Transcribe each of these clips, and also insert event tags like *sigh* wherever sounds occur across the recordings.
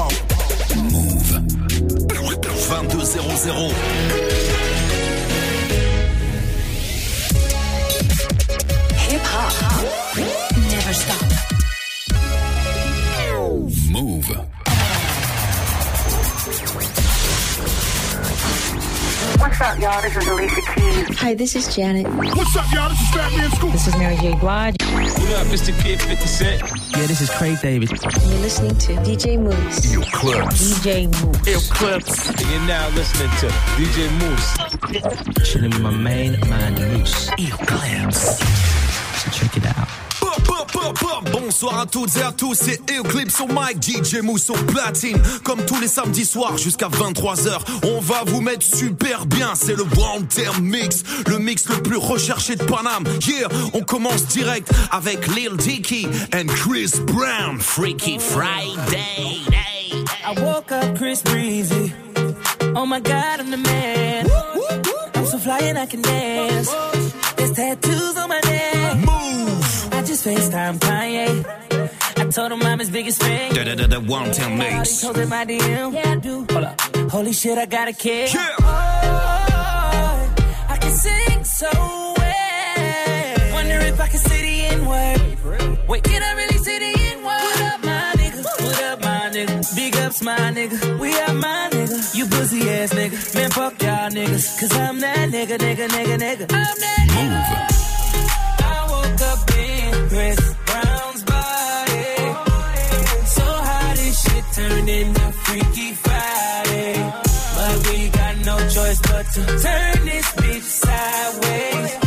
hop. Move. 2200. Hip hop. Never stop. Move. What's up, y'all? Hi, this is Janet. What's up, y'all? This is Fat Man Scoop. This is Mary J. Blige. What up, Mr. Kid 50 Cent? Yeah, this is Craig David. You're listening to DJ Mouss. Eklips. DJ Mouss. Eklips. And you're now listening to DJ Mouss. Chilling with my main man, Mouss. Eklips. So check it out. Bonsoir à toutes et à tous, c'est Eclipse au mic, DJ Mousse au platine. Comme tous les samedis soirs jusqu'à 23h, on va vous mettre super bien. C'est le One Term Mix, le mix le plus recherché de Paname. Yeah, on commence direct avec Lil Dicky and Chris Brown. Freaky Friday. Day, I woke up Chris Breezy. Oh my god, I'm the man. I'm so fly and I can dance. There's tattoos on my neck. Move. I just FaceTime Kanye. I told him I'm his biggest fan. Da da da da One Term He Mix. told him my DM. Yeah, I do. Hold up. Holy shit, I got a kid. Yeah. Oh, I can sing so well. Wonder if I can say the N word. Wait, can I really say the N word? What up, my nigga? What up, my nigga? Big ups, my nigga. We are my nigga. You pussy ass nigga. Man, fuck y'all niggas. Cause I'm that nigga, nigga, nigga, nigga. I'm that nigga. I to turn this bitch sideways.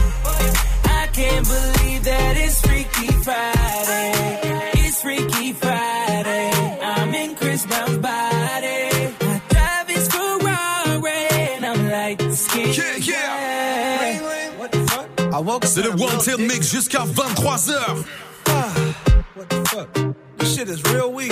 I can't believe that it's Freaky Friday. C'est le One at- Mix jusqu'à 23h. What the fuck? This shit is real weak.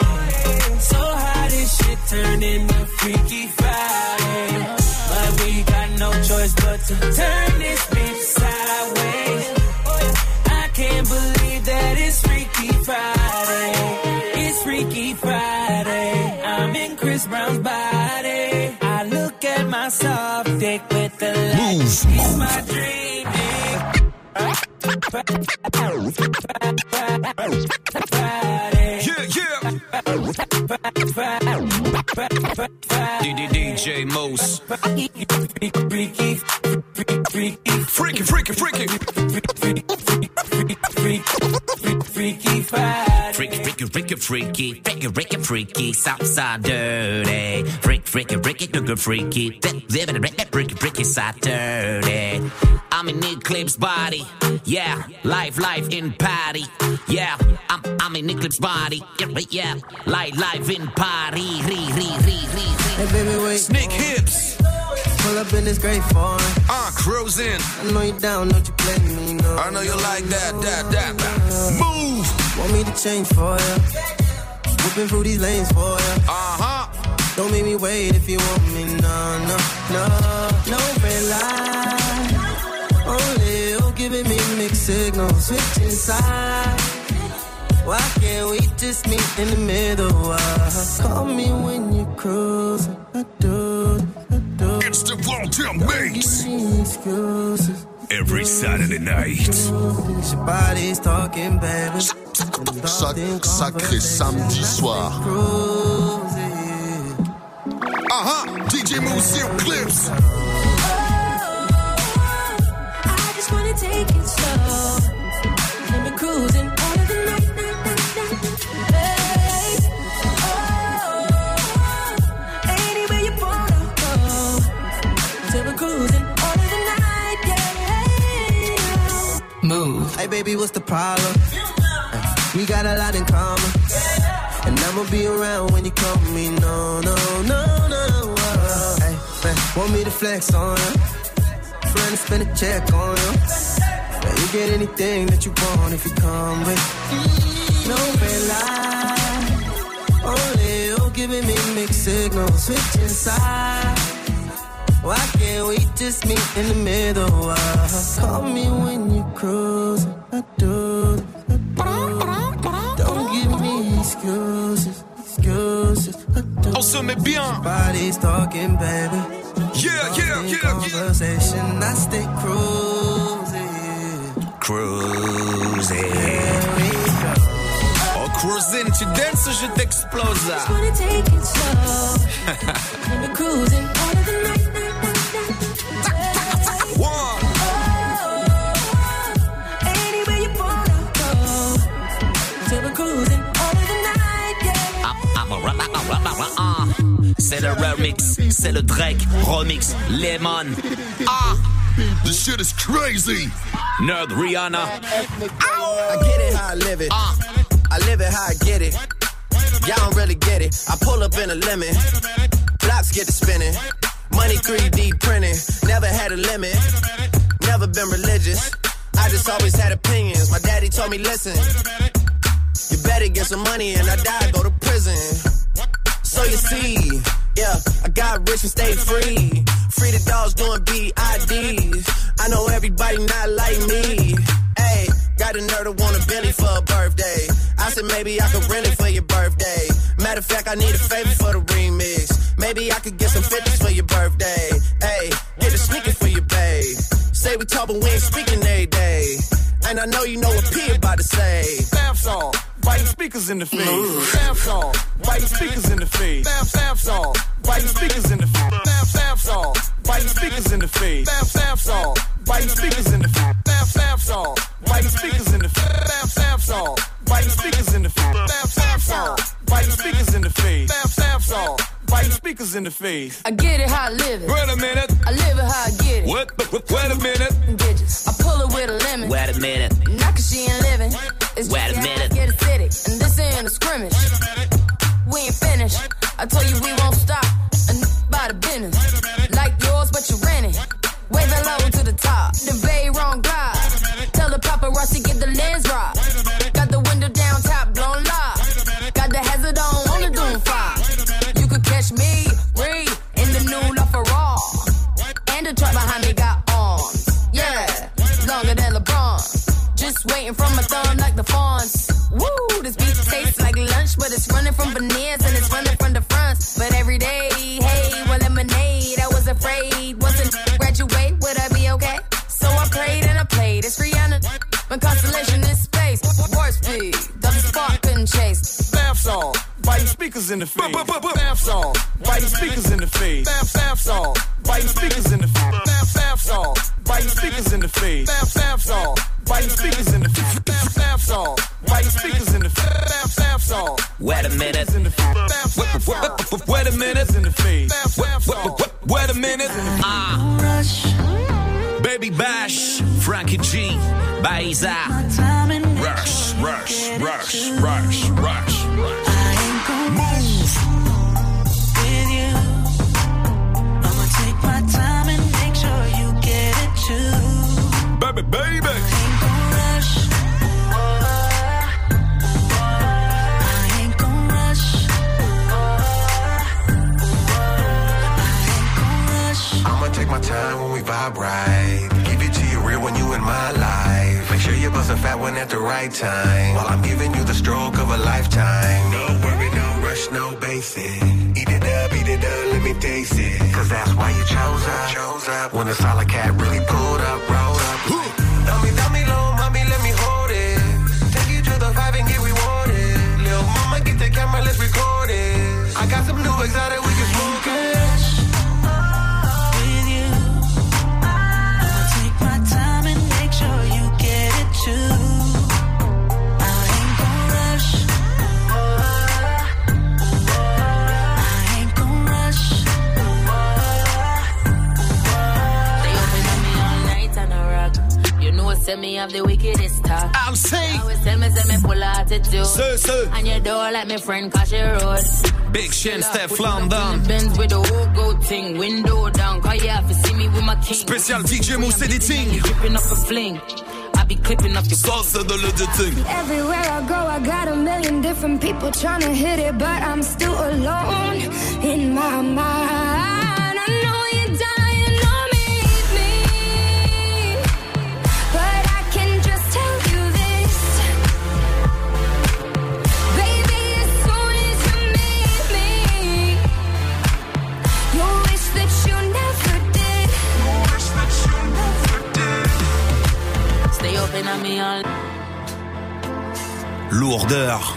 Shit turned into Freaky Friday. But we got no choice but to turn this bitch sideways. I can't believe that it's Freaky Friday. It's Freaky Friday. I'm in Chris Brown's body. I look at my soft dick with the lights. It's my dream. Friday. Yeah, yeah. DJ Mouss. Freaky, freaky, Freaky, freaky, freaky. freaky. Freaky, freaky, freaky, freaky, freaky, freaky, freaky, Southside dirty. Freak, freaky, freaky, nooker, freaky, living in freaky, freaky, freaky, side dirty. I'm in Eklips body, yeah. Life, life in party, yeah. I'm, I'm in Eklips body, yeah. yeah. Life, life in party, re, re, re, re, re. Hey, baby, wait. Snakehips. Pull up in this great foreign. Uh, cruising. I know you down, don't you play me, no. I know you like that, that, that. Move. Want me to change for ya? Whipping through these lanes for ya. Uh huh. Don't make me wait if you want me, no, no, no. No red light. Only you giving me mixed signals. Switching sides. Why can't we just meet in the middle? Uh, call me when you're cruising. I do, I do. It's the Term Mix. Excuses every Saturday night. Sacré, sacré samedi soir. Aha, uh -huh. DJ Mouss Eklips. Oh, I just wanna take it slow. Let And cruising. Hey, baby, what's the problem? We got a lot in common. And I'ma be around when you call me. No, no, no, no. Uh, hey, man, Want me to flex on you? Friend spend a check on you. Yeah, you get anything that you want if you come with. No red light. Only you giving me mixed signals. Switching sides. Why can't we just meet in the middle? Uh, call me when you cruise. I do. I do. Don't give me excuses. Excuses. I do. On se met bien. Body's talking, baby. Yeah, yeah, yeah, Conversation, I stay cruising. Cruising. Oh, cruising, tu dances ou je t'explose? Just wanna take it slow. *laughs* Let me cruising all of the night, night, night, ah. C'est le remix, c'est le Drake remix Lemon. Ah, This shit is crazy. Nerd Rihanna. I get it how I live it. Ah. I live it how I get it. Y'all don't really get it. I pull up in a lemon. Blocks get to spinning. Money 3D printing. Never had a limit. Never been religious. I just always had opinions. My daddy told me, listen, you better get some money and I die, go to prison. So you see, yeah, I got rich and stayed free. Free the dogs doing BIDs. I know everybody not like me. Hey, got a nerd to want a Bentley for a birthday. I said maybe I could rent it for your birthday. Matter of fact, I need a favor for the remix. Maybe I could get some 50s for your birthday. Hey, get a sneaker for your babe. Say we talk, but we ain't speaking every day. And I know you know what P about to say. Bath salt, biting speakers in the face. Bath salt, biting speakers in the face. Bath bath salt, biting speakers in the face. Bath bath salt, biting speakers in the face. Bath bath salt, biting speakers in the face. Bath bath salt, biting speakers in the face. Bath bath salt, biting speakers in the face. Bath bath salt, biting speakers in the face. Bath bath salt, biting speakers in the face. I get it how I live it. Wait a minute. I live it how I get it. What? Wait, wait a minute. Digits. I pull it with a lemon. Wait a minute. Not cause she ain't I told you we Eat it up, eat it up, let me taste it. Cause that's why you chose up. Chose up. When a solid cat really pulled up, rolled You know, send me have the wickedest talk. I'll say. Always tell me, say me full of attitude. Sir, sir. And your door like me friend cause she road. Big Shin, Steph London. Benz with the whole go thing, window down, Oh yeah, if you see me with my king. Spécial DJ Mouss Editing. Dripping off a fling. I be clipping off your Ça, c'est de l'editing. Everywhere I go, I got a million different people trying to hit it, but I'm still alone in my mind. Lourdeur.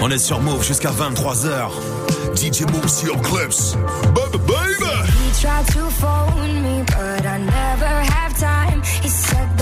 On est sur Move jusqu'à 23h. DJ Move sur Clips. Baby, baby. He tried to phone me, but I never have time. He said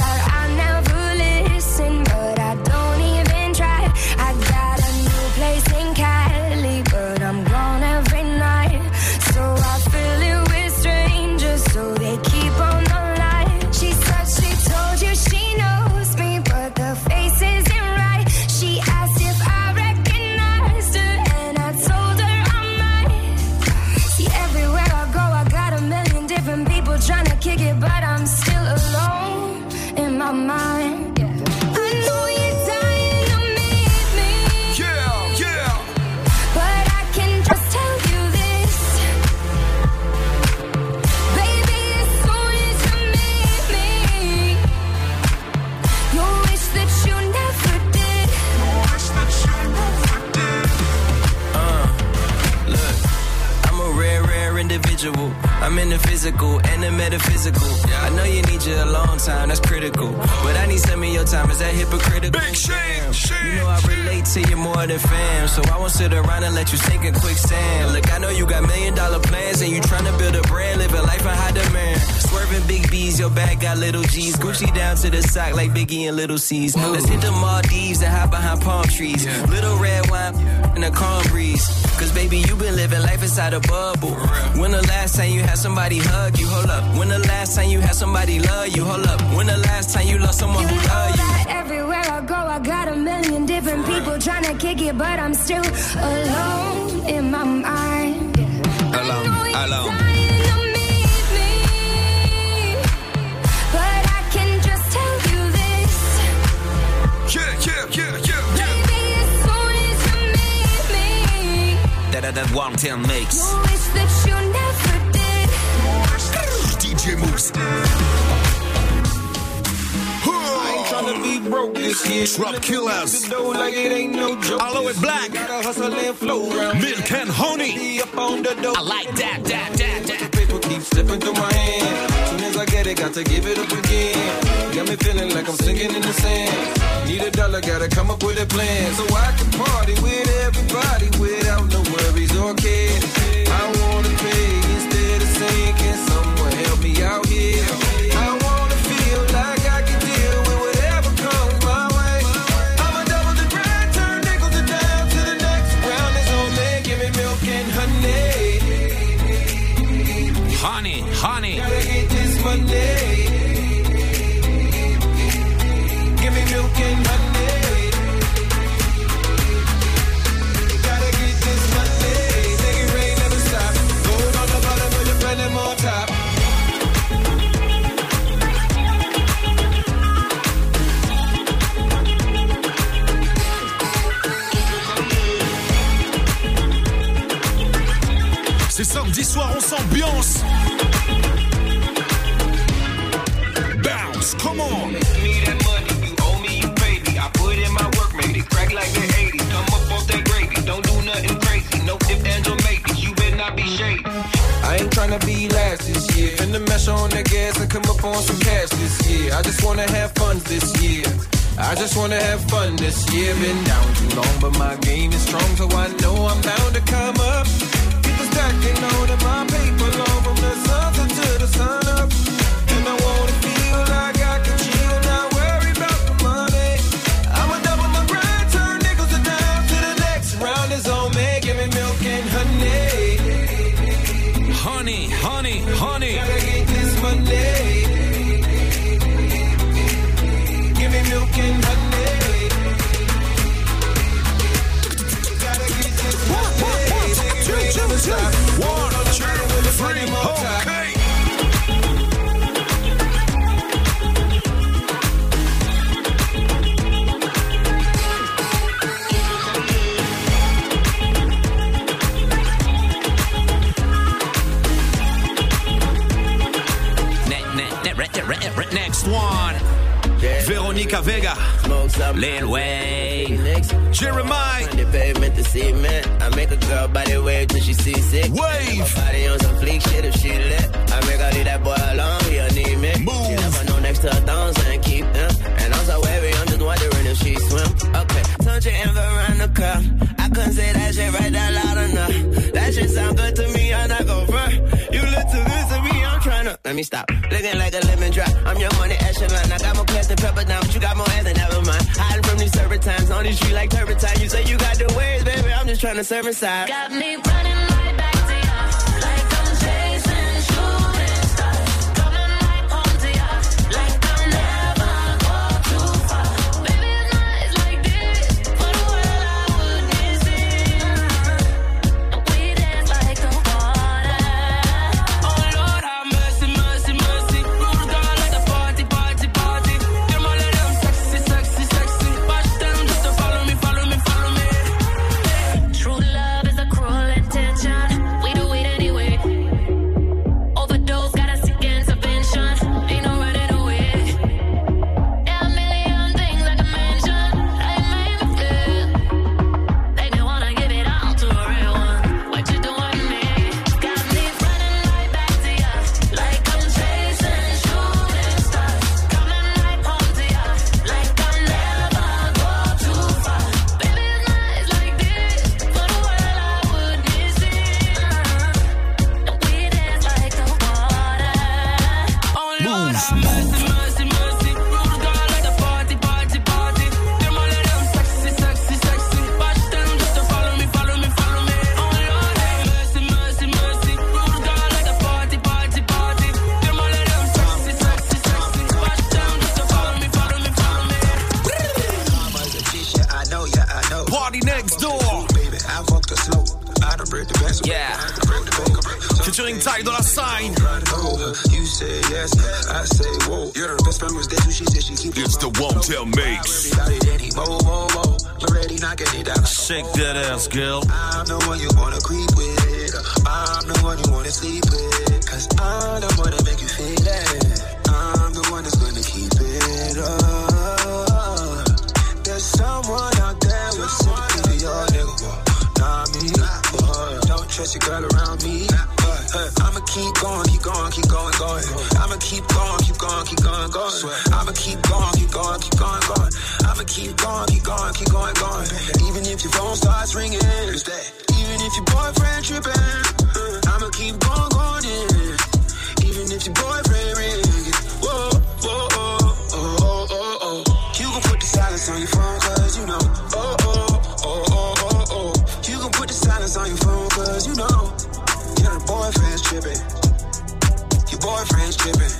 Biggie and Little C's. Let's hit the Maldives and hide behind palm trees. Little red wine in a calm breeze. Cause baby, you've been living life inside a bubble. When the last time you had somebody hug you? Hold up. When the last time you had somebody love you? Hold up. When the last time you lost someone who loved you? everywhere I go, I got a million different people trying to kick it, but I'm still alone in my mind. Alone, alone. That that that one ten mix. you'll wish that you never did. DJ Mouss. I tryna be broke this year. Drop killers. The dough like it ain't no joke. Aloe and Black. Gotta hustle and flow around. Milk and honey. Up on the dough. I like that, that, that, that. Paper keeps slipping through my hand. Soon as I get it, got to give it up again. Got me feeling like I'm sinking in the sand. Need a dollar, gotta come up with a plan. So I can party with everybody without no worries samedi soir, on s'ambiance. Bounce, come on. Me that money, you owe me, you pay me. I put in my work, make it crack like the 80s. Come up off that gravy, don't do nothing crazy. No if, ands, or maybes, you better not be shady. I ain't tryna be last this year. Finna mesh on the gas and come up on some cash this year. I just wanna have fun this year. I just wanna have fun this year. Been down too long, but my game is strong, so I know I'm bound to come up. Stacking on to my paper from the to the sun up. And I wanna feel like I can chill, not worry about the money. I'ma double my grind, turn nickels to dimes to the next round is on me. Give me milk and honey. Honey, honey, honey. Gotta get this money. Give me milk and honey. Next one. Yeah. Veronica Vega. Lil Wayne. Jeremih. The pavement to cement. I make a girl body wave till she sees sick. Wave. Body on some fleek shit if she lit. I make her leave that boy alone. He anemic. Move. She never know next to her thumbs and keep them. And I'm so wavy, I'm just wondering if she swim. Okay. Touch your envy around the cup. I couldn't say that shit right that loud enough. That shit sound good to me, I'm not gon' front. Me stop. Looking like a lemon drop. I'm your money echelon. I got more class than pepper down, but you got more ass than never mind. Hiding from these serpentines on these streets like turpentine. You say you got the waves, baby. I'm just trying to serve inside. Got me running put on your phone, cause you know, your boyfriend's tripping. Your boyfriend's tripping.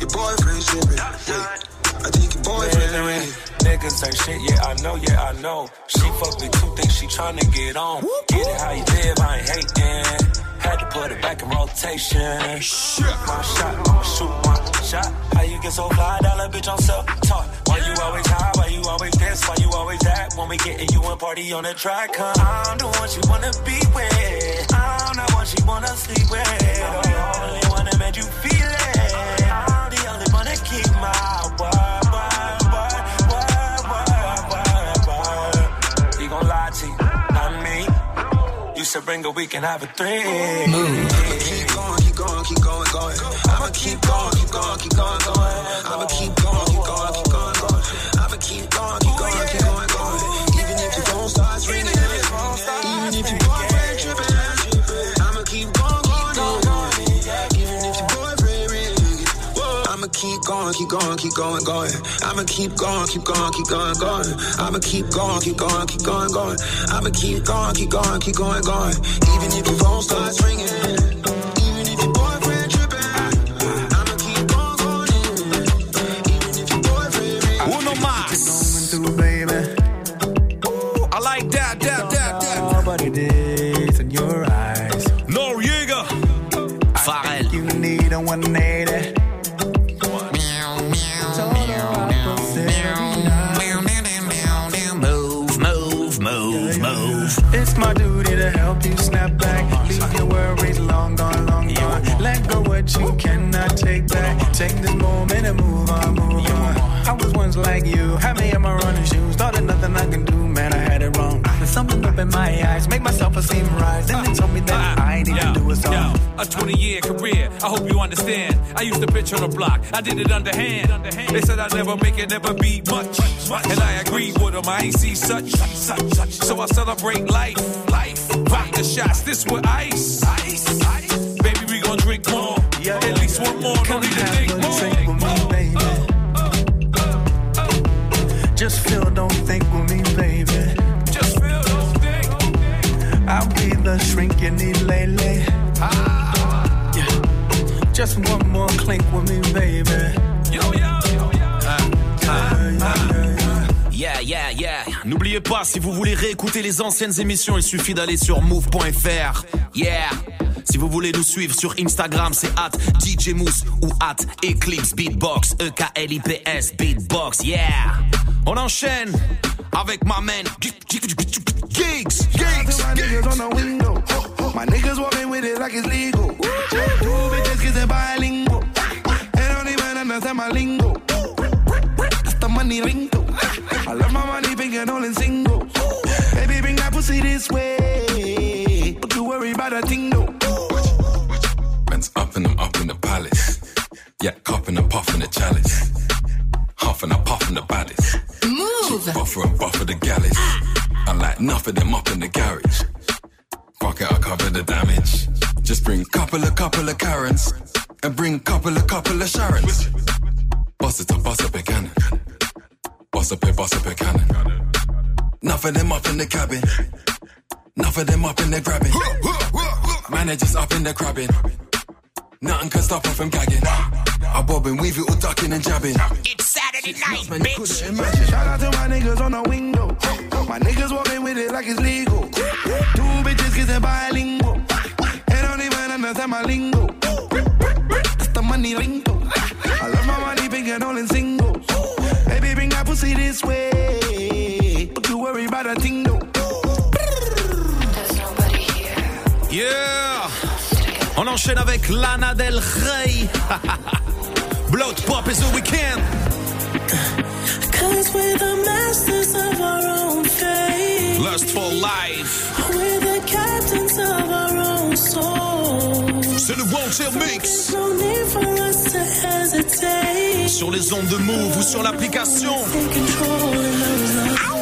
Your boyfriend's tripping. I think your boyfriend's ringing. Niggas ain't shit, yeah, I know, yeah, I know. She fuck me too, think she tryna get on. Get it how you live, I ain't hating. Had to put it back in rotation. My shot, I'ma shoot my shot. How you get so fly, dollar bitch on self talk? Why you always high? Why always this? Why you always that? When we getting you and party on the track, huh? I'm the one she wanna be with. I'm the one she wanna sleep with. I'm the only one that made you feel it. I'm the only one that keep my word, word, word, word, word, word, word. He gon' lie to you, not me. You said bring a week and have a three. Move. Keep going, keep going, keep going, going. I'ma keep going, keep going, keep going, going. I'ma keep keep going, keep going, going. I'ma keep going, keep going, keep going, going. I'ma keep going, keep going, keep going, going. I'ma keep going, keep going, keep going, going. Even if your phone starts ringing. Even if your boyfriend tripping, I'ma keep going, going in. Even if your boyfriend ringing. Uno más. I like that, that, that, that. Nobody did in your eyes. Noriega. Pharrell. You need a 180. you cannot take back. Take this moment and move on, move on. I was once like you, had me in my running shoes. Thought there's nothing I can do, man, I had it wrong. And something up in my eyes, make myself esteem rise. Then they told me that uh, I ain't even do a song. A 20 year career, I hope you understand. I used to bitch on the block, I did it underhand. They said I'd never make it, never be much. And I agree with them, I ain't see such. So I celebrate life, life. Vodka shots, this with ice. Baby, we gon' drink more. At least one more, don't need to think more. Just feel, don't think with me, baby. Just feel, don't think. I'll be the shrink you need lately. Ah. Yeah. Just one more clink with me, baby. Yeah, yeah, yeah. N'oubliez pas, si vous voulez réécouter les anciennes émissions, il suffit d'aller sur move.fr. Yeah. Si vous voulez nous suivre sur Instagram, c'est at DJ Mousse ou at Eclipse Beatbox. E E-K-L-I-P-S Beatbox. Yeah. On enchaîne avec ma man Gigs. Gigs. My niggas on the window. My niggas walking with it like it's legal. Two bitches kissing bilingual. They don't even understand my lingo. That's the money lingo. I love my money, picking all in singles. Baby, bring that pussy this way. Don't you worry about a thing, no. Man's up and I'm up in the palace. Yeah, cupping and puffing the chalice. Huffing and puffing the baddest. Move. Buffer and buffer the galleys. I like enough of them up in the garage. Fuck it, I cover the damage. Just bring couple of couple of Karens. And bring couple of couple of Sharons. Bust it up, bust up a cannon. Bust up a, bust up a cannon. Enough of them up in the cabin. Enough of them up in the grabbing. Managers up in the crabbing. Nothing can stop her from gagging. I bob and weave it all ducking and jabbing. It's Saturday night, bitch. Shout out to my niggas on the window. My niggas walking with it like it's legal. Two bitches kissing bilingual. They don't even understand my lingo. That's the money lingo. I love my money, big and all in singles. Pussy this way. Don't you worry about a thing, no. Yeah. On enchaîne avec Lana Del Rey. *laughs* Blood Pop is the weekend. Cause we're the masters of our own fate. Lust for life. We're the captains of our own soul. C'est le Wanted Mix. No need for us to hesitate. Sur les ondes de Mouv' ou sur l'application. Take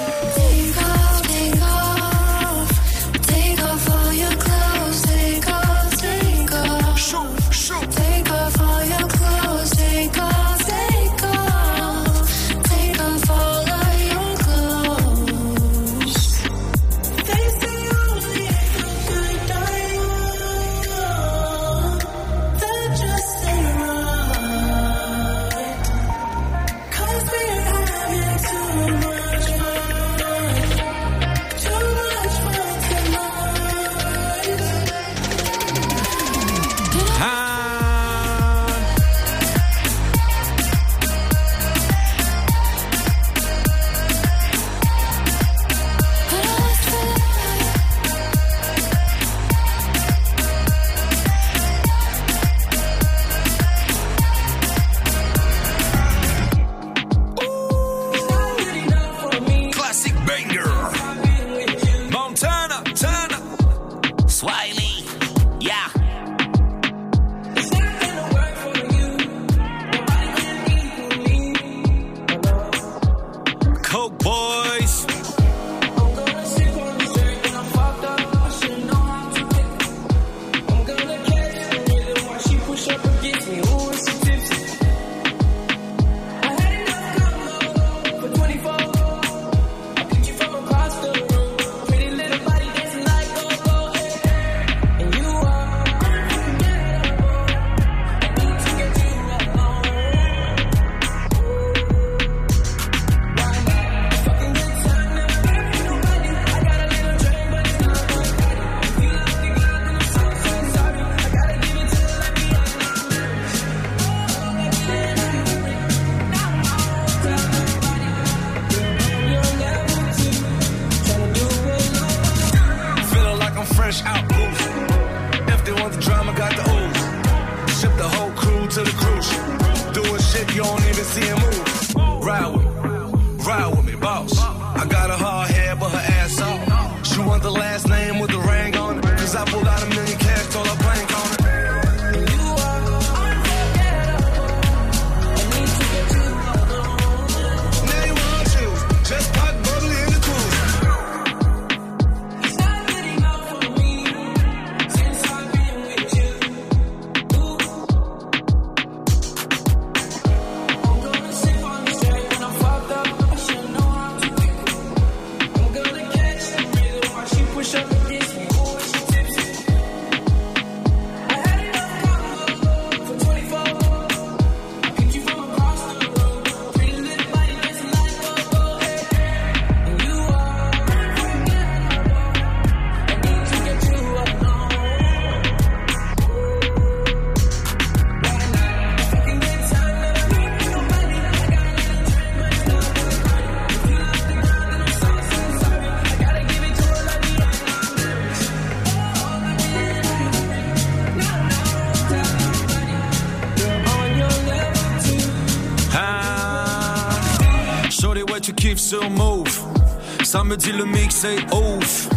Samedi, le mix est ouf.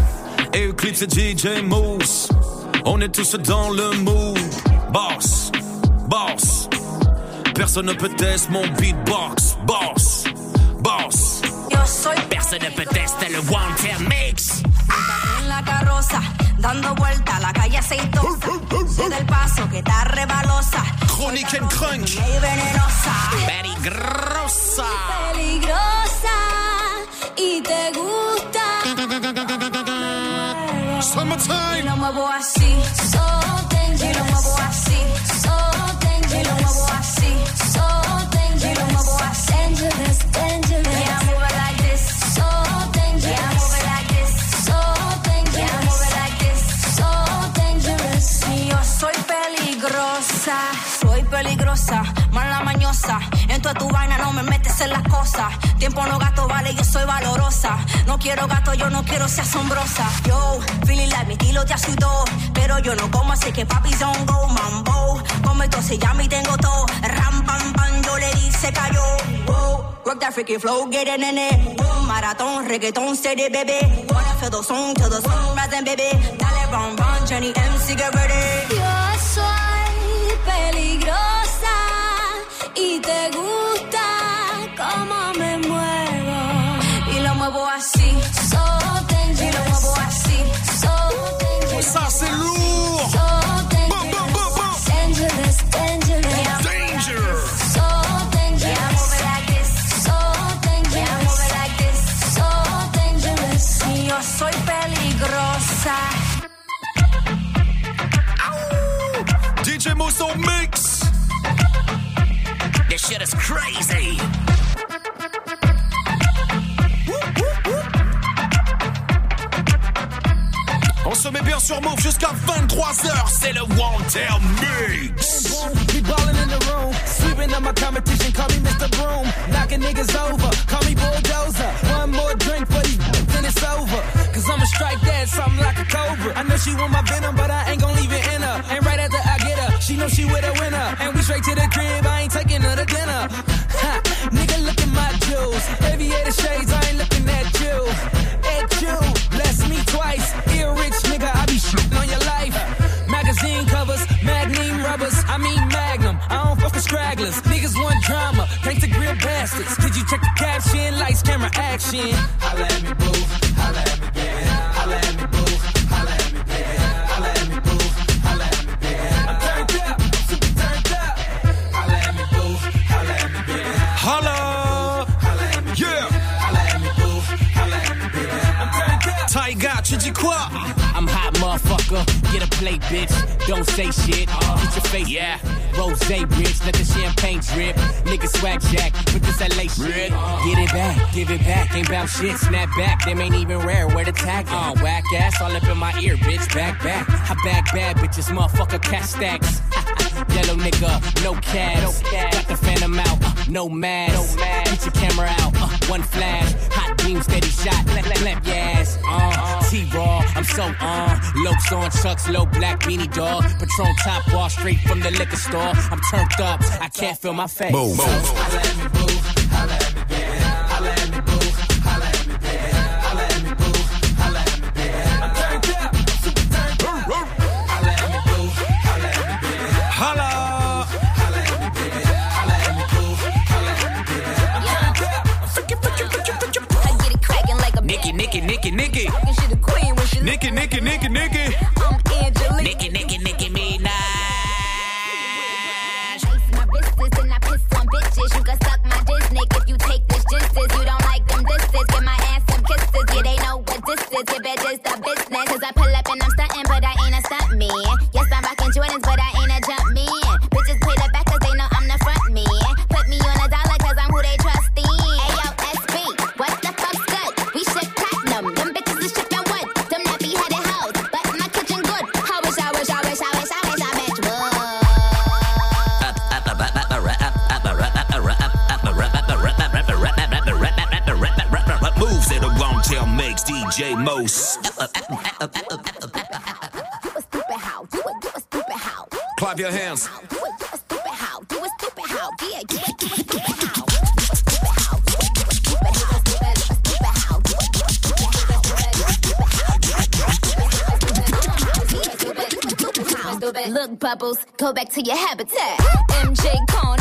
Et Eclipse et DJ Mousse. On est tous dans le mood. Boss, boss. Personne ne peut tester mon beatbox. Boss, boss. Yo soy Personne ne peut tester le One Time Mix. en la carroza, dando vuelta a la calle aceitosa. Sé del paso que está rebalosa. Chronic and Crunch. Y venenosa. Summertime. lo quiero gato, yo no quiero ser asombrosa. Yo, feeling like mi estilo te ayudó. Pero yo no como, así que papi don't go mambo. Como entonces ya me tengo todo. Ram, pam, pam, yo le di, se cayó. Wow. Rock that freaky flow, get it in it. Boom, maratón, reggaetón, steady, baby. Wanna feel the song till the sun rising, baby. Dale, run, run, Jenny MC, get ready. Yo soy peligrosa y te gusta So then you're dangerous. Y yo soy peligrosa. DJ Mouss au mix. This shit is crazy. On se met bien sur Mouv' jusqu'à 23h. C'est le Time Mix. Be ballin' in the room, sweeping up my competition, call me Mr. Broom. Knocking niggas over, call me Bulldozer. One more drink for these, *laughs* then it's over. Cause I'ma strike that, something like a cobra. I know she want my venom, but I ain't gon' leave it in her. And right after I get her, she know she with a winner. And we straight to the crib, I ain't taking her to dinner. Ha, nigga, look at my jewels. Aviator shades, I ain't looking at you. At you, me twice. Ear rich nigga, I be shitting on your life. Magazine covers, magnum rubbers, I mean magnum. I don't fuck with stragglers. Niggas want drama, thanks to grill bastards. Did you check the caption? Lights, camera, action. Holla at me, boo. Holla at me, plate, bitch. Don't say shit. Get your face. Yeah. Rose, bitch. Let the champagne drip. Nigga swag jack. Put this LA shit. Get it back. Give it back. Ain't bout shit. Snap back. Them ain't even rare. Where the tag? Uh, whack ass all up in my ear, bitch. Back, back. I back bad bitches. Motherfucker, cash stacks. *laughs* Yellow nigga, no cash. Got the phantom out, uh, no mask. Get your camera out, one flash. Hot beam, steady shot, lap, lap, lap, yes. Uh, T-Raw, I'm so on. Lokes on chucks, low black beanie dog. Patron top wall, straight from the liquor store. I'm turned up, I can't feel my face. Boom. Holla nigga, nigga. DJ Mouss. Clap your hands. Look, Bubbles, go back to your habitat. MJ Con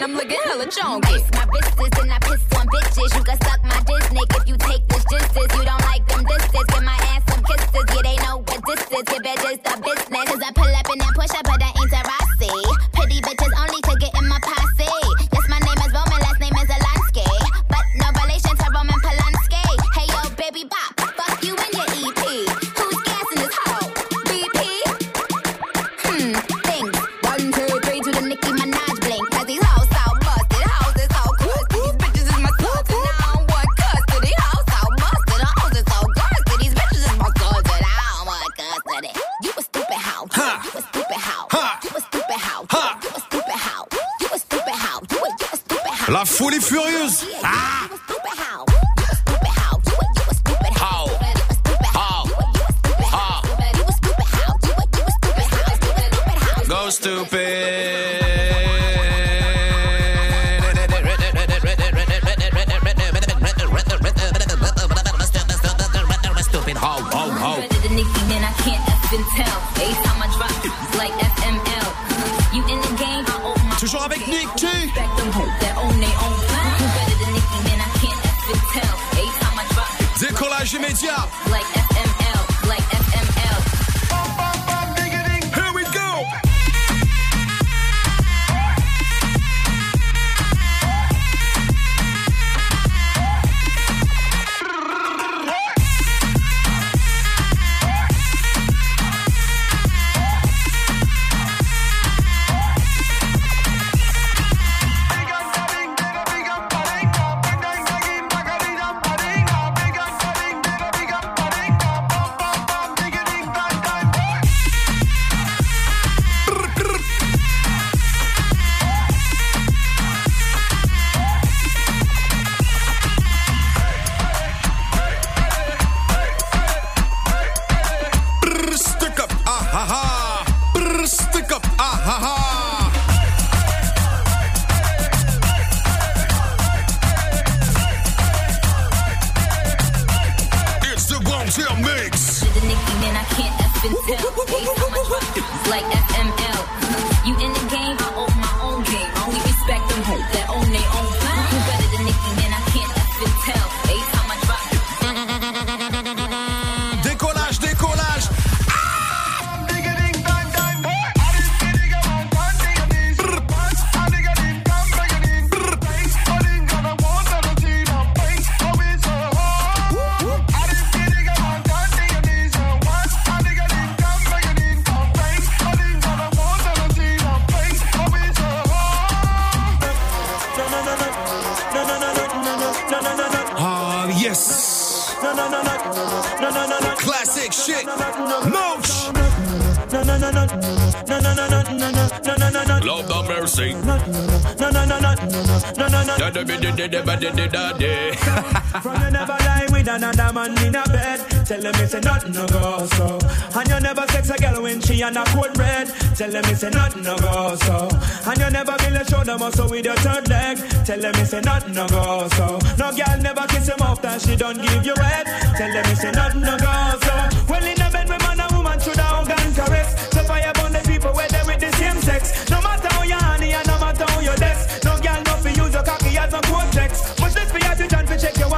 I'm looking hella chonky. My wrists and Décollage immédiat. like FML, like FML. Love the mercy. From you never lie with another man in a bed. Tell them it's a nothing no go so. And you never sex a girl when she on a cold red. Tell them it's a nothing no go so. And you never build a shoulder muscle with your third leg. Tell them it's a nothing no go so. No girl never kiss him off that she don't give you head. Tell them it's a nothing no go so. Well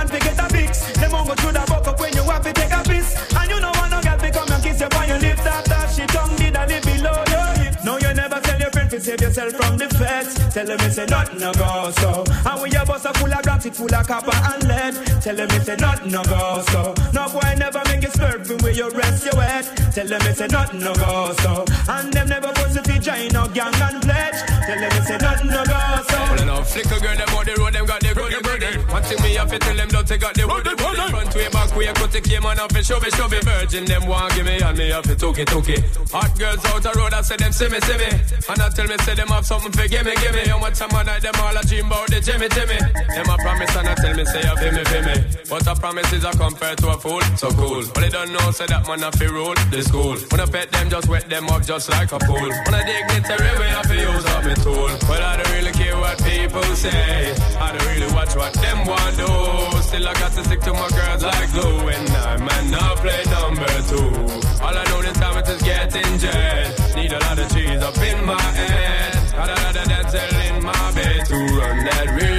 to your to get a fix. Them won't go through the buck up when you have to take a piss. And you know one no girl fi come and kiss you on your lips after she tongue did a live below your hip. No you never tell your friend to save yourself from the feds. Tell them it's a nothing no go so. And when your bus are full of rocks, it full of copper and lead. Tell them it's a nothing no go so. No boy never make you swerve from where you rest your head. Tell them it's a nothing no go so. And them never pussy fi join no gang and pledge. Tell them it's a nothing no go so. Well, enough flicker girl, them on the road, them got the goody goody. One thing me have to tell them, don't take out the woody woody. Front way, back way, cut the came on off and show me, show me. Virgin, them want give me, and me have to took it, took it. Hot girls out the road, I say them see me, see me. And I tell me, say them have something for give me, give me. And what time I night, them all a dream about the Jimmy, Jimmy. Them a promise and I tell me, say, you feel me, feel me. But a promise is a compare to a fool, so cool. But they don't know, say that man a fi rule the school. When I pet them, just wet them up just like a pool. When I dignitary way, I fi use up my tool. But I don't really care what people say. I don't really watch what them want do. Still I got to stick to my girls like glue. And I man now play number two. All I know this time is just getting jet. Need a lot of cheese up in my head. Got a lot of dental in my bed to run that relay.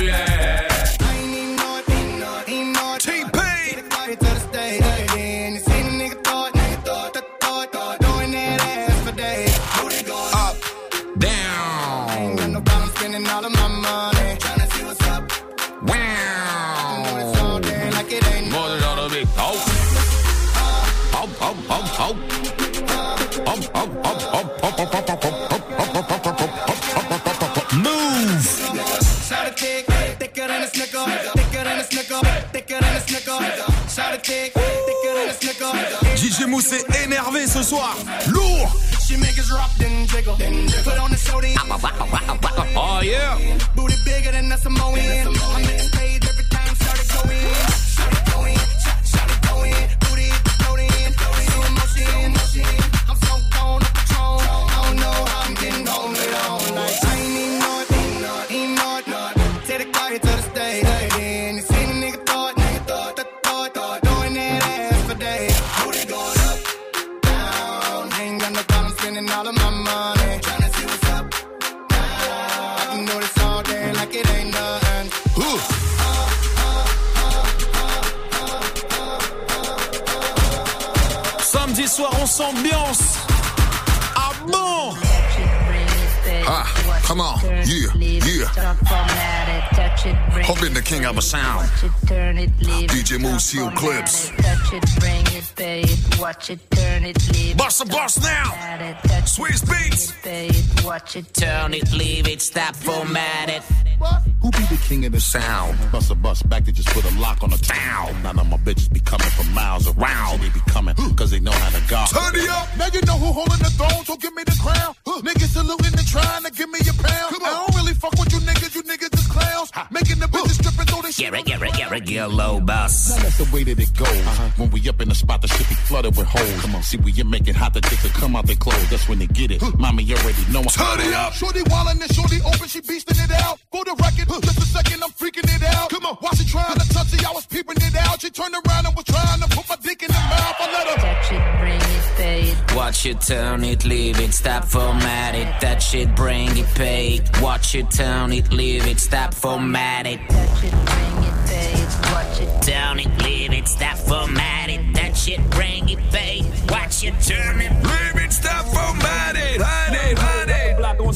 Sound? Busta Bus back to just put a lock on the town. None of my bitches be coming from miles around. They be coming cause they know how to go. Turn it up. Now you know who holding the throne, so give me the crown. Niggas saluting and trying to give me a pound. I don't really fuck with you niggas, you niggas is clowns. Making the bitches strip and throw this shit. Get it, get it, get it, low boss. Now that's the way that it goes. Uh-huh. When we up in the spot, the shit be flooded with holes. Come on, see we you make it hot, the chicks will come out their clothes. That's when they get it. Mommy already know. Turn it up. Shorty wildin' and shorty open, she beastin' it out. For the record, a second, I'm freaking it out. Come on, while she trying to touch it, I was peeping it out. She turned around and was trying to put my dick in the mouth. I let her. Touch it, bring it, pay it. Watch it, turn it, leave it, stop, format it. That shit, bring it, pay it. Watch it, turn it, leave it, stop, format it. Touch it, bring it, pay it. Watch it, turn it, leave it, stop, format it. That shit, bring it, pay it. Watch it, turn it, leave it, stop, format it. Hide it, hide it.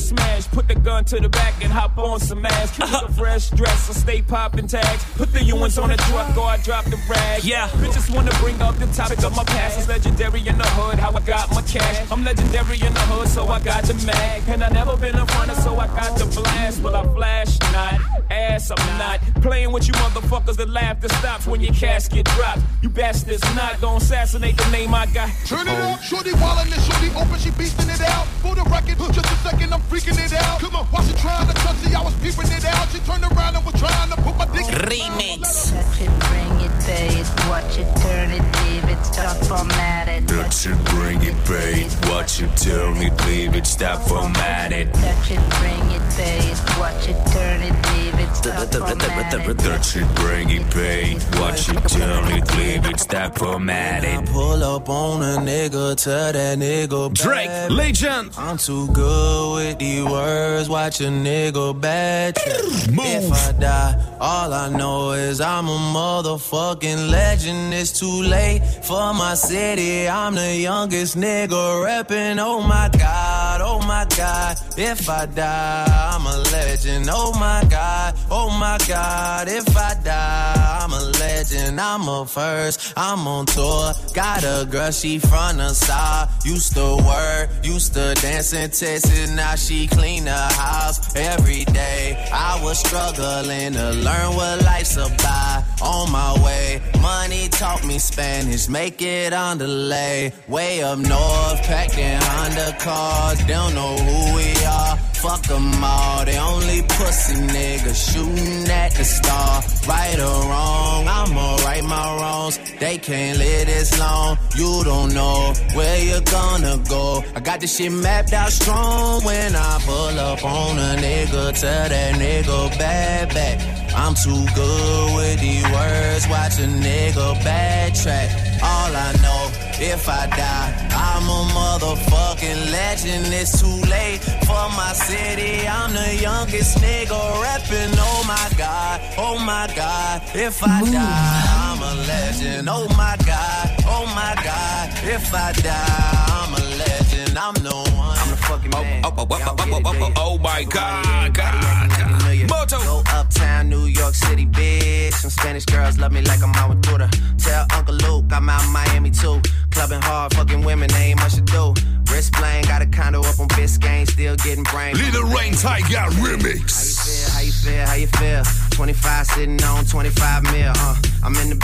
Block on smash, put the gun to the back and hop on some ass. Keep a fresh dress, so stay popping tags. Put the ones on the truck, or I drop the rag. Yeah, bitches wanna bring up the topic of my past. It's legendary in the hood, how I got my cash. I'm legendary in the hood, so I got the mag. And I never been a front of, so I got the blast. Well, I flash not, ass I'm not. Playing with you motherfuckers, the laughter stops when your casket drops. You bastards not gonna assassinate the name I got. Turn it up, shorty wildin' and shorty open, she beastin' it out. For the record, just a second, I'm freaking it out. Come on, while she trying to touch it, I was peeping it out. She turned around and was trying to put my dick Remix. Touch it, bring it, pay it. Watch it, turn it, leave it, stop, format it. Touch it, bring it, pay it. Watch it, turn it, leave it, stop, format it. Touch it, bring it, pay it. Watch it, turn it, leave it, stop, format it. Touch it, bring it, pay it. Watch it, turn it, leave it, stop, format it. Pull up on a nigga, tell that nigga Drake, legend. I'm too good with these words, watch a nigga bad trip. If I die, all I know is I'm a motherfucking legend. It's too late for my city. I'm the youngest nigga reppin'. Oh my god, oh my god. If I die, I'm a legend. Oh my god, oh my god. If I die, I'm a legend, I'm a first, I'm on tour. Got a girl, she from the side. Used to work, used to dance in Texas, now she clean the house every day. I was struggling to learn what life's about. On my way, money taught me Spanish, make it on delay. Way up north, packed in Honda cars, don't know who we are. Fuck them all, they only pussy niggas shooting at the star. Right or wrong, I'ma right my wrongs. They can't live this long. You don't know where you're gonna go. I got this shit mapped out strong when I pull up on a nigga. Tell that nigga bad back. I'm too good with these words. Watch a nigga backtrack. All I know, if I die, I'm a motherfucking legend. It's too late for my city. I'm the youngest nigga rapping. Oh my god, oh my god. If I die, I'm a legend. Oh my god, oh my god. If I die, I'm a legend. I'm the one. I'm the fucking man. Oh, oh, oh, oh, my god, god, god. Moto. Go uptown, New York City, bitch. Some Spanish girls love me like I'm out with Twitter. Tell Uncle Luke I'm out in Miami too. Clubbing hard, fucking women, ain't much to do. Wrist playing, got a condo up on Biscayne, still getting brain. Little Rain Tyga remix. How you feel? How you feel? 25 sitting on 25 mil. Uh, I'm in the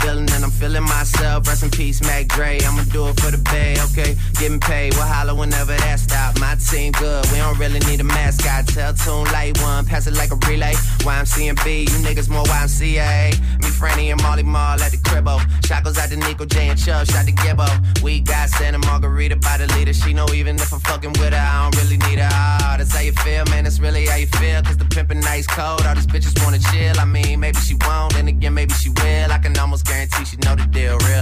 building and I'm feeling myself. Rest in peace, Mac Dre. I'ma do it for the bay, okay? Getting paid, we'll holler whenever that stop. My team good, we don't really need a mascot. Tell Tune Light One, pass it like a relay. YMCMB, you niggas more YMCA. Me, Franny, and Molly Mall at the cribbo. Shot goes out to Nico J and Chubb, shot to Gibbo. We got Santa Margarita by the leader. She know even if I'm fucking with her, I don't really need her. Ah, that's how you feel, man. That's really how you feel. Cause the pimpin' nice cold. All these bitches wanna chill. I mean, maybe she won't, then again, maybe she will. I can almost guarantee she know the deal. Real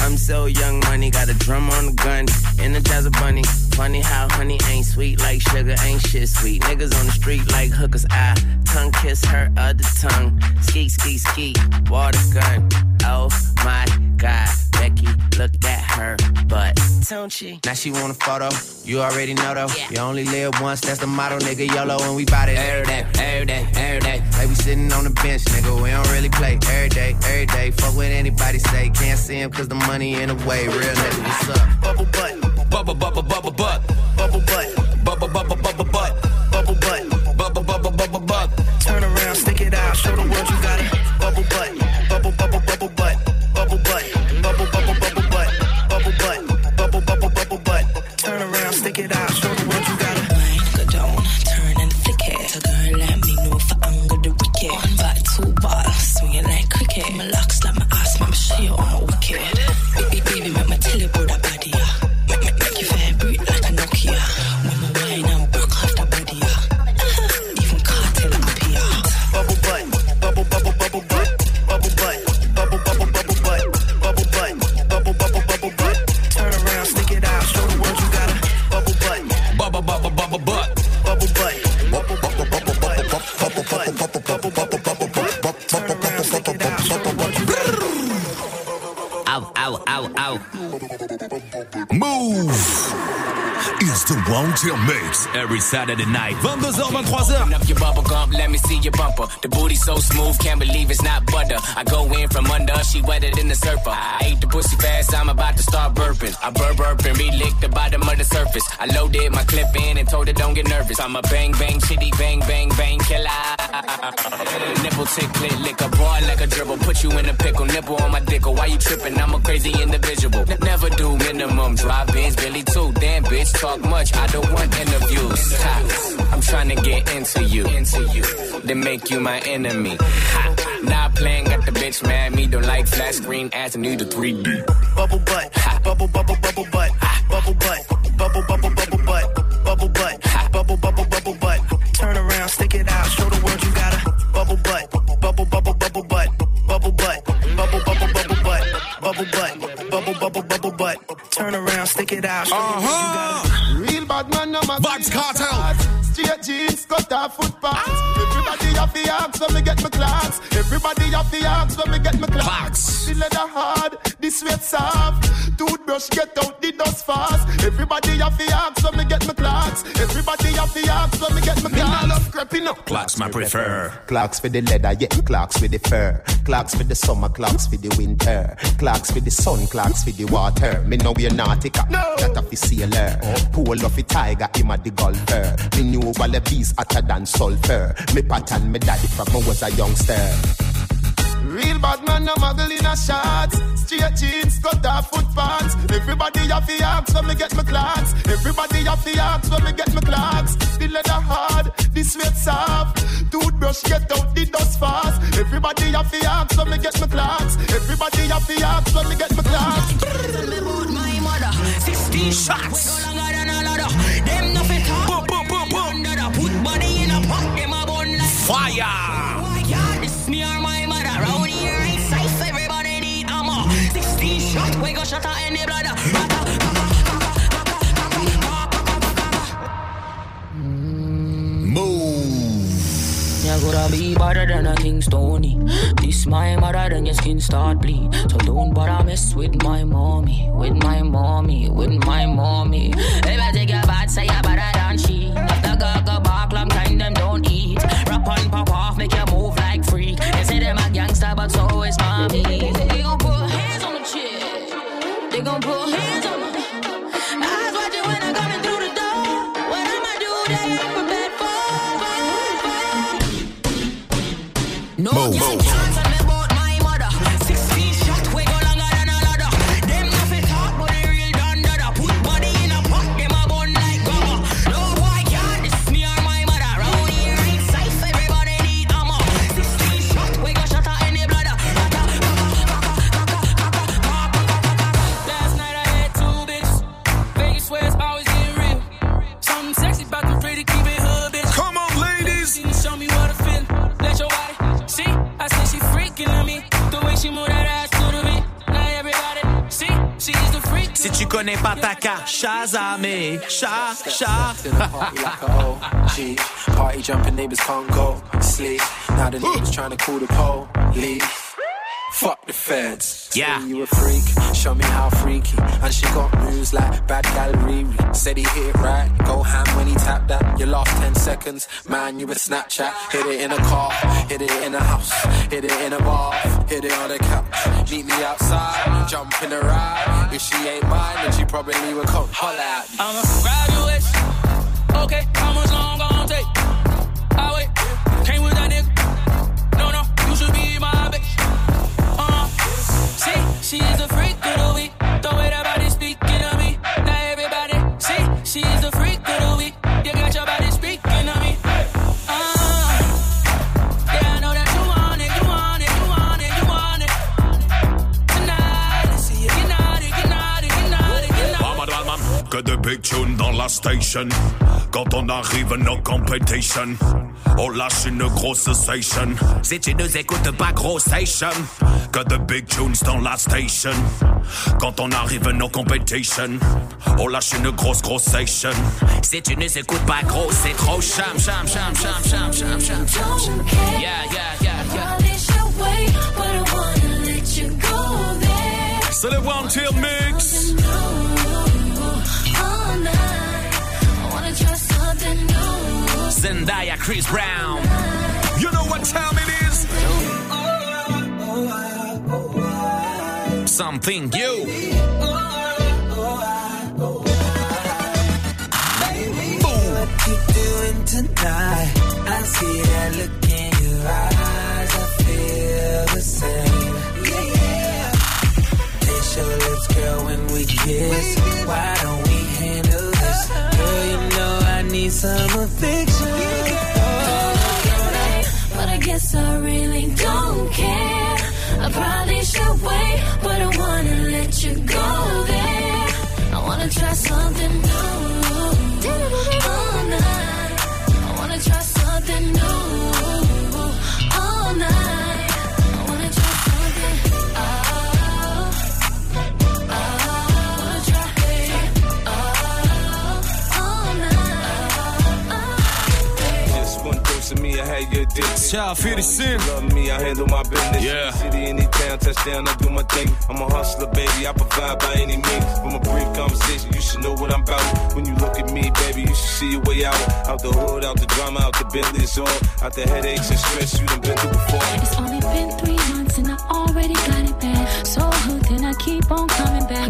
I'm so young, money got a drum on the gun, energize a bunny. Funny how honey ain't sweet like sugar, ain't shit sweet. Niggas on the street like hookers, I tongue kiss her other tongue. Ski, ski, ski, water gun. Oh my god, Becky, look at her butt, don't she? Now she want a photo. You already know though. You only live once, that's the motto, nigga. YOLO, and we bout it every day, every day, every day. Like we sitting on the bench, nigga. We don't really play every day, every day. Fuck what anybody say. Can't see him cause the money in the way. Real nigga, what's up? Bubble butt, bubble, bubble, bubble butt, bubble butt, bubble, bubble, bubble Saturday night. 22h, 23h. Up your bubble gum, let me see your bumper. The booty so smooth, can't believe it's not butter. I go in from under, she wetter than the surfer. I ate the pussy fast, I'm about to start burping. I burp, burp, and re-lick the bottom of the surface. I loaded my clip in and told her don't get nervous. I'm a bang, bang, chitty, bang, bang, bang, killer. Nipple tick, clit, lick a boy like a dribble. Put you in a pickle, nipple on my dick. Or Why you tripping? I'm a crazy individual. N- never do minimum. Drive Benz, Billy too. Damn, bitch, talk much, I don't want interviews. Ha, I'm trying to get into you, into you, then make you my enemy. Ha, not playing, got the bitch mad. Me don't like flat screen ass and need a 3D. Bubble butt, stick it out, show the world you uh-huh. got a Real bad man, no matter. Vybz Kartel. Straight jeans, cut off footpaths. Ah. Everybody have the axe when me get my Clarks. Everybody have the axe when me get my Clarks. The leather hard, the sweat soft. Toothbrush get out the dust fast. Everybody have the axe when me get my Clarks. Everybody have the axe when me get my Clarks. Me love creeping up. Clarks my prefer. Clarks for the leather, yeah, Clarks for the fur. Clarks for the summer, Clarks for the winter. Clarks for the sun, Clarks for the water. Me know we're nautica, no. that of the sailor. Pool of the tiger, him a the golfer. Me knew all the bees hotter than sulfur. Me pattern, me daddy from I was a youngster. Real bad man, no muggle in a shots. Straight jeans, cut off foot pants. Everybody have the axe when me get my Clarks. Everybody have the axe when me get my Clarks. The leather hard, the sweat soft. Toothbrush get out the dust fast. Everybody have the axe when me get my Clarks. Everybody have the axe when me get my Clarks. my mother. 16 shots. We go longer than a ladder. Them nothing talk. Boom, boom, boom, boom. Put body in a pot. Them a bun like Fire. Go at any brother. Move. You gotta be better than a King Stony. This my mother, then your skin start bleed. So don't bother mess with my mommy, with my mommy, with my mommy. If I take your bad, say you're better than she. After go go back, long time them don't eat. Rap on pop off, make you move like freak. They say them a gangster, but so is mommy. They gon' put hands on the chick. Gon' put hands ta carte, Shazamé, Sha, Sha. Party like a OG. Party jumping, neighbors can't go sleep. Now the neighbors trying to call the police. Fuck the feds. Yeah. Say you a freak, show me how freaky. And she got moves like bad gal Riri. Said he hit it right, go ham when he tapped that. You lost 10 seconds, man, you a Snapchat. Hit it in a car, hit it in a house, hit it in a bar, hit it on the couch. Meet me outside, jump in the ride. If she ain't mine, then she probably would come holla at me. I'm a graduate. Okay, how much big tune dans la station. Quand on arrive, no competition. On lâche une grosse station. Si tu nous écoutes pas, grosse station. Que de big tunes dans la station. Quand on arrive, no competition. On lâche une grosse, grosse station. Si tu nous écoutes pas, gros, c'est trop cham, cham, cham, cham, cham, cham, cham, cham. Yeah, yeah, yeah, yeah. C'est le One Tail Mix. Zendaya, Chris Brown. You know what time it is? Something you doing tonight? I see that look in your eyes. I feel the same. Yeah. Kiss your lips, girl, when we kiss. Why don't we? Some affection. But I guess I really don't care. I probably should wait, but I wanna let you go there. I wanna try something new. Oh, All night. I wanna try something new. Dose of me, I had your dick. Ciao, 50 Cent. Love me, I handle my business. Yeah. City, any town, touchdown, I do my thing. I'm a hustler, baby, I provide by any means. From a brief conversation, you should know what I'm about. When you look at me, baby, you should see your way out. Out the hood, out the drama, out the Bentley, it's all. Out the headaches and stress you done been through before. It's only been three months and I already got it bad. So hooked and I keep on coming back.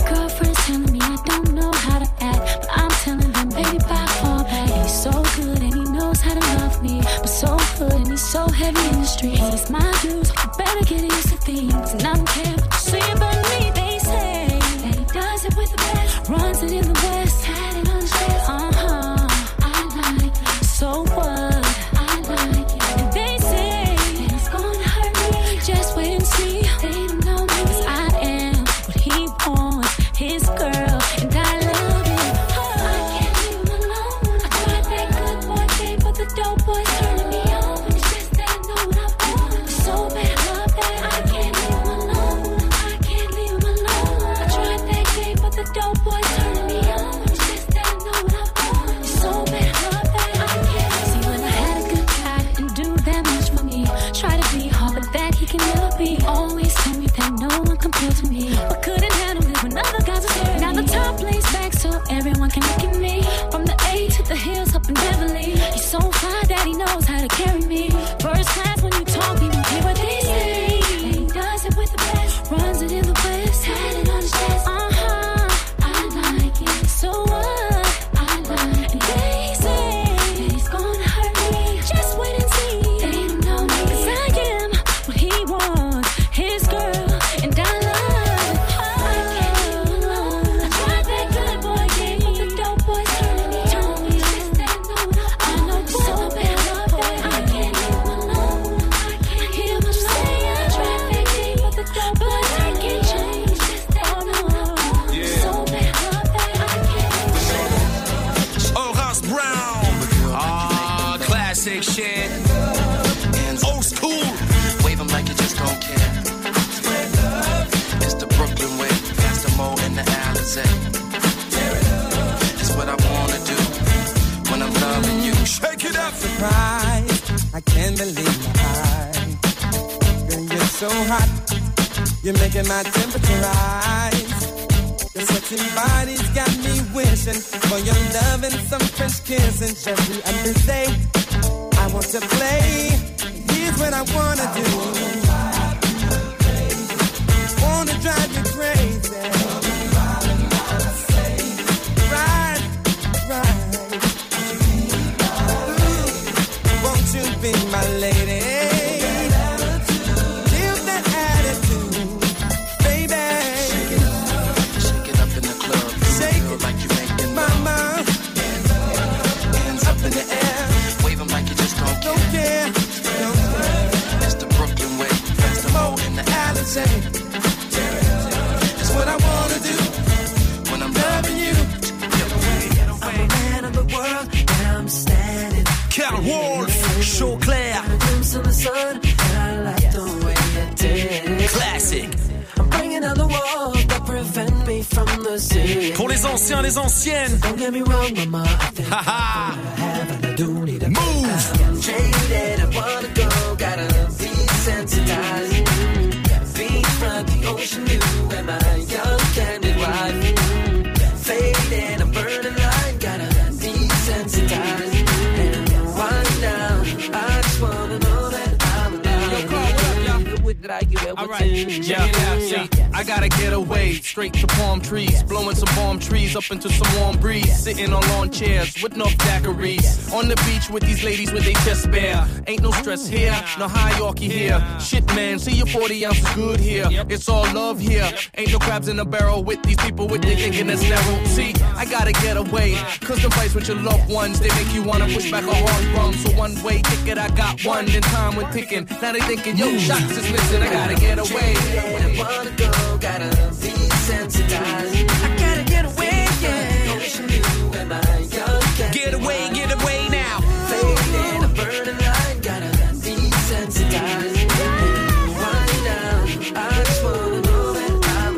Streets. My you better get used classic shit. Old school. Wave 'em like you just don't care. It's the Brooklyn way. Past the Mo and the Alizé. It's what I wanna do when I'm loving you. Shake it up. Surprise, I can't believe my eyes. Girl, you're so hot, you're making my temperature rise. Your sexy body's got me wishing for your love and some French kissing. Just the other day, I want to play. Here's what I wanna do. Wanna drive you crazy. Right, right. Won't you be my lady? Sun, and I like the way you did it. Classic. I'm bringing down the walls that prevent me from the city. Pour les anciens, les anciennes. Don't get me wrong, mama. I think I do that. With that give right, yeah, yeah. I gotta get away straight to palm trees, blowing some palm trees up into some warm breeze, sitting on lawn chairs with no daiquiris. On the beach with these ladies with their chest bare. Ain't no stress oh. here, no hierarchy here. Shit, man, see your 40 ounces good here. It's all love here. Ain't no crabs in a barrel with these people with their thinking that's narrow. See, I gotta get away, cause the fights with your loved ones, they make you wanna push back a hard drum. So one way ticket, I got one, then time went ticking. Now they thinking, yo, shots is missing, I gotta get away. Where I wanna go, gotta be. I gotta get away, yeah. Ocean view and my young. Get away, get away now. Fading a burning light, gotta be sensitized. Wind down, I just wanna know that I'm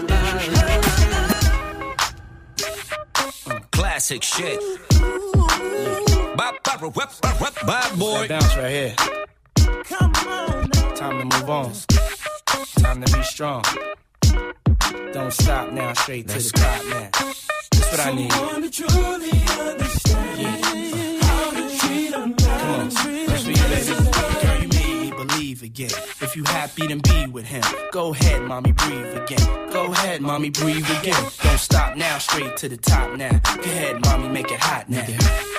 alive. Classic shit. Bad boy. That bounce right here. Time to move on. Time to be strong. Don't stop now, straight to the top now. That's what I need. Someone to truly understand how to treat a man. Come on, that's for you, baby. Girl, you made me believe again. If you happy, then be with him. Go ahead, mommy, breathe again. Go ahead, mommy, breathe again. Don't stop now, straight to the top now. Go ahead, mommy, make it hot now.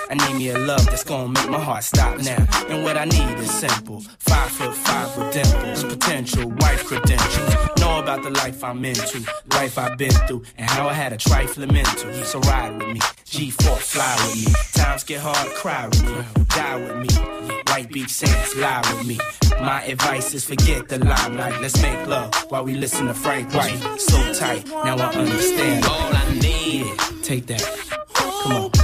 I need me a love that's gonna make my heart stop now. And what I need is simple. Five foot five with dimples, potential wife credentials. Know about the life I'm into, life I've been through, and how I had a trifling mental. So ride with me, G4 fly with me. Times get hard, cry with me, die with me. White Beach Saints, lie with me. My advice is forget the limelight. Let's make love while we listen to Frank White. So tight, now I understand. All I need. Take that. Come on.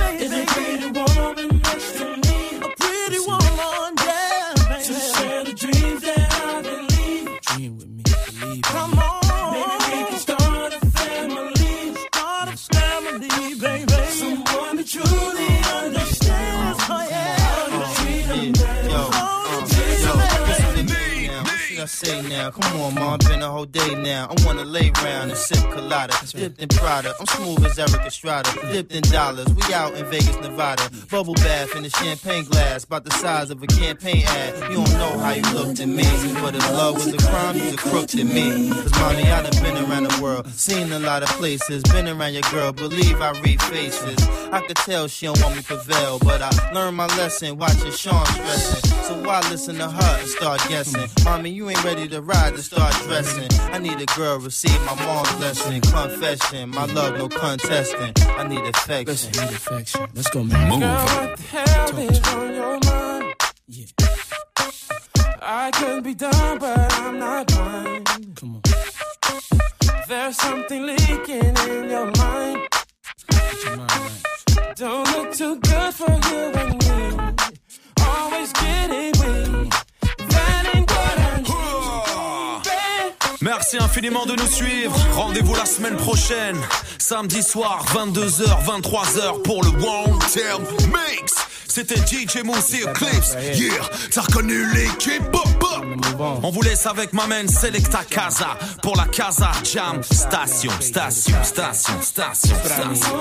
Now? Come on, mom, been a whole day now. I wanna lay round and sip colada, dipped in Prada. I'm smooth as Erik Estrada, dipped in dollars. We out in Vegas, Nevada. Bubble bath in a champagne glass, about the size of a campaign ad. You don't know how you looked at me, but if love was a crime, you's a crook to me. Cause mommy, I done been around the world, seen a lot of places, been around your girl, believe I read faces. I could tell she don't want me prevail, but I learned my lesson watching Sean stressing. So why listen to her and start guessing? Mommy, you ain't ready to ride to start dressing. I need a girl, receive my mom's blessing. Confession, my love, no contesting. I need affection. Need affection. Let's go, man. Move. Girl, what the hell is on your mind? I could be done, but I'm not blind. Come on. There's something leaking in your mind. Your mind right. Don't look too good for you and me. Always getting weak. That ain't what I need. Merci infiniment de nous suivre. Rendez-vous la semaine prochaine, samedi soir, 22h, 23h pour le One Term Mix. C'était DJ Mousse et Eclipse. Yeah, t'as reconnu l'équipe. On vous laisse avec ma main Selecta Casa pour la Casa Jam Station, station, station, station, station.